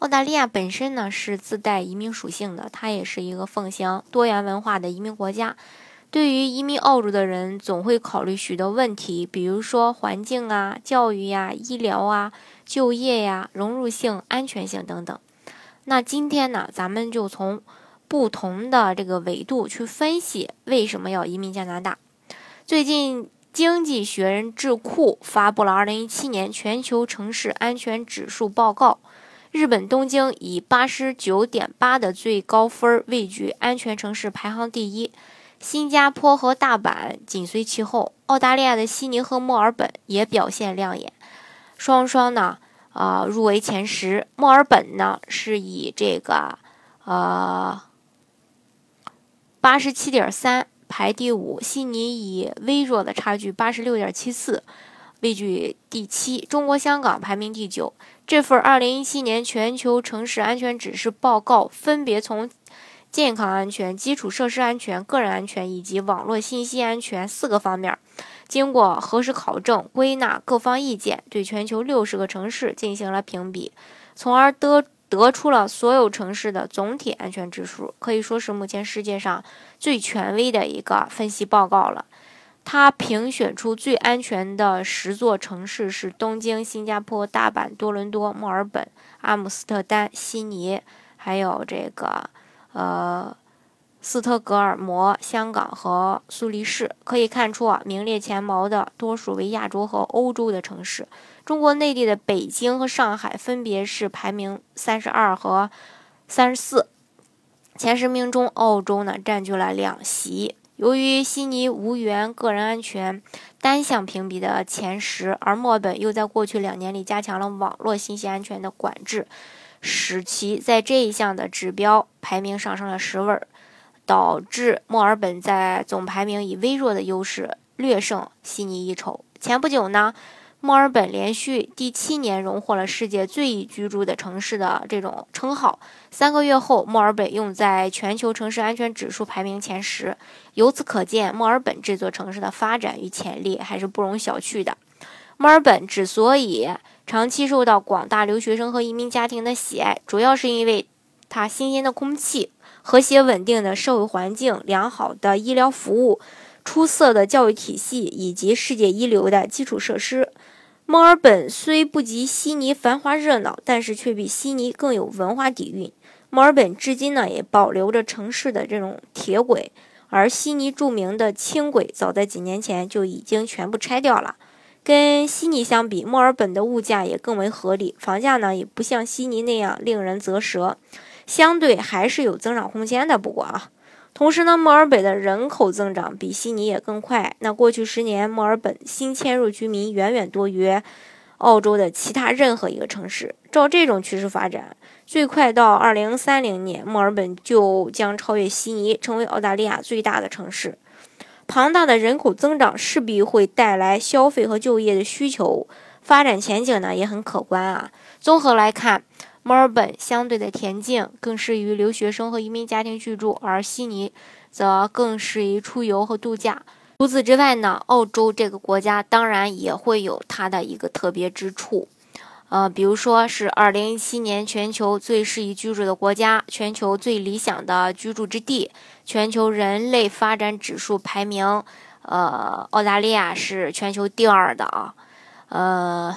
澳大利亚本身呢是自带移民属性的，它也是一个奉行多元文化的移民国家。对于移民澳洲的人，总会考虑许多问题，比如说环境啊、教育呀、医疗啊、就业呀、融入性、安全性等等。那今天呢，咱们就从不同的这个维度去分析为什么要移民加拿大。最近，《经济学人》智库发布了2017年全球城市安全指数报告。日本东京以八十九点八的最高分位居安全城市排行第一，新加坡和大阪紧随其后，澳大利亚的悉尼和墨尔本也表现亮眼，双双呢啊入围前十。墨尔本呢是以这个呃八十七点三排第五，悉尼以微弱的差距八十六点七四。位居第七，中国香港排名第九。这份2017年全球城市安全指示报告分别从健康安全、基础设施安全、个人安全以及网络信息安全四个方面，经过核实考证、归纳各方意见，对全球六十个城市进行了评比，从而得得出了所有城市的总体安全指数，可以说是目前世界上最权威的一个分析报告了。他评选出最安全的十座城市是东京、新加坡、大阪、多伦多、墨尔本、阿姆斯特丹、悉尼，还有这个呃斯特格尔摩、香港和苏黎世。可以看出啊，名列前茅的多数为亚洲和欧洲的城市。中国内地的北京和上海分别是排名三十二和三十四。前十名中，澳洲呢占据了两席。由于悉尼无缘个人安全单项评比的前十，而墨尔本又在过去两年里加强了网络信息安全的管制，使其在这一项的指标排名上升了十位，导致墨尔本在总排名以微弱的优势略胜悉尼一筹。前不久呢。墨尔本连续第七年荣获了世界最宜居住的城市的这种称号。三个月后，墨尔本用在全球城市安全指数排名前十。由此可见，墨尔本这座城市的发展与潜力还是不容小觑的。墨尔本之所以长期受到广大留学生和移民家庭的喜爱，主要是因为它新鲜的空气、和谐稳定的社会环境、良好的医疗服务。出色的教育体系以及世界一流的基础设施，墨尔本虽不及悉尼繁华热闹，但是却比悉尼更有文化底蕴。墨尔本至今呢也保留着城市的这种铁轨，而悉尼著名的轻轨早在几年前就已经全部拆掉了。跟悉尼相比，墨尔本的物价也更为合理，房价呢也不像悉尼那样令人啧舌，相对还是有增长空间的。不过啊。同时呢，墨尔本的人口增长比悉尼也更快。那过去十年，墨尔本新迁入居民远远多于澳洲的其他任何一个城市。照这种趋势发展，最快到二零三零年，墨尔本就将超越悉尼，成为澳大利亚最大的城市。庞大的人口增长势必会带来消费和就业的需求，发展前景呢也很可观啊。综合来看。墨尔本相对的恬静，更适于留学生和移民家庭居住，而悉尼则更适宜出游和度假。除此之外呢，澳洲这个国家当然也会有它的一个特别之处，呃，比如说是2017年全球最适宜居住的国家、全球最理想的居住之地、全球人类发展指数排名，呃，澳大利亚是全球第二的啊，呃。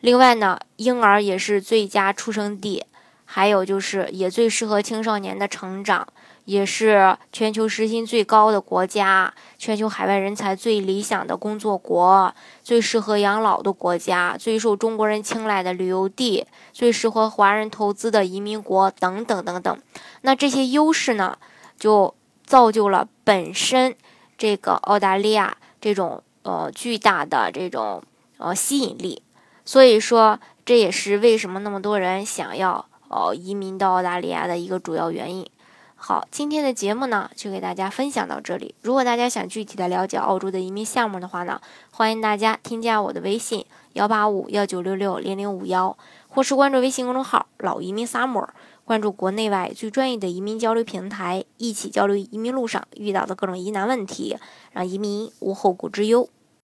另外呢，婴儿也是最佳出生地，还有就是也最适合青少年的成长，也是全球时薪最高的国家，全球海外人才最理想的工作国，最适合养老的国家，最受中国人青睐的旅游地，最适合华人投资的移民国等等等等。那这些优势呢，就造就了本身这个澳大利亚这种呃巨大的这种呃吸引力。所以说，这也是为什么那么多人想要哦移民到澳大利亚的一个主要原因。好，今天的节目呢就给大家分享到这里。如果大家想具体的了解澳洲的移民项目的话呢，欢迎大家添加我的微信幺八五幺九六六零零五幺，或是关注微信公众号“老移民 summer”，关注国内外最专业的移民交流平台，一起交流移民路上遇到的各种疑难问题，让移民无后顾之忧。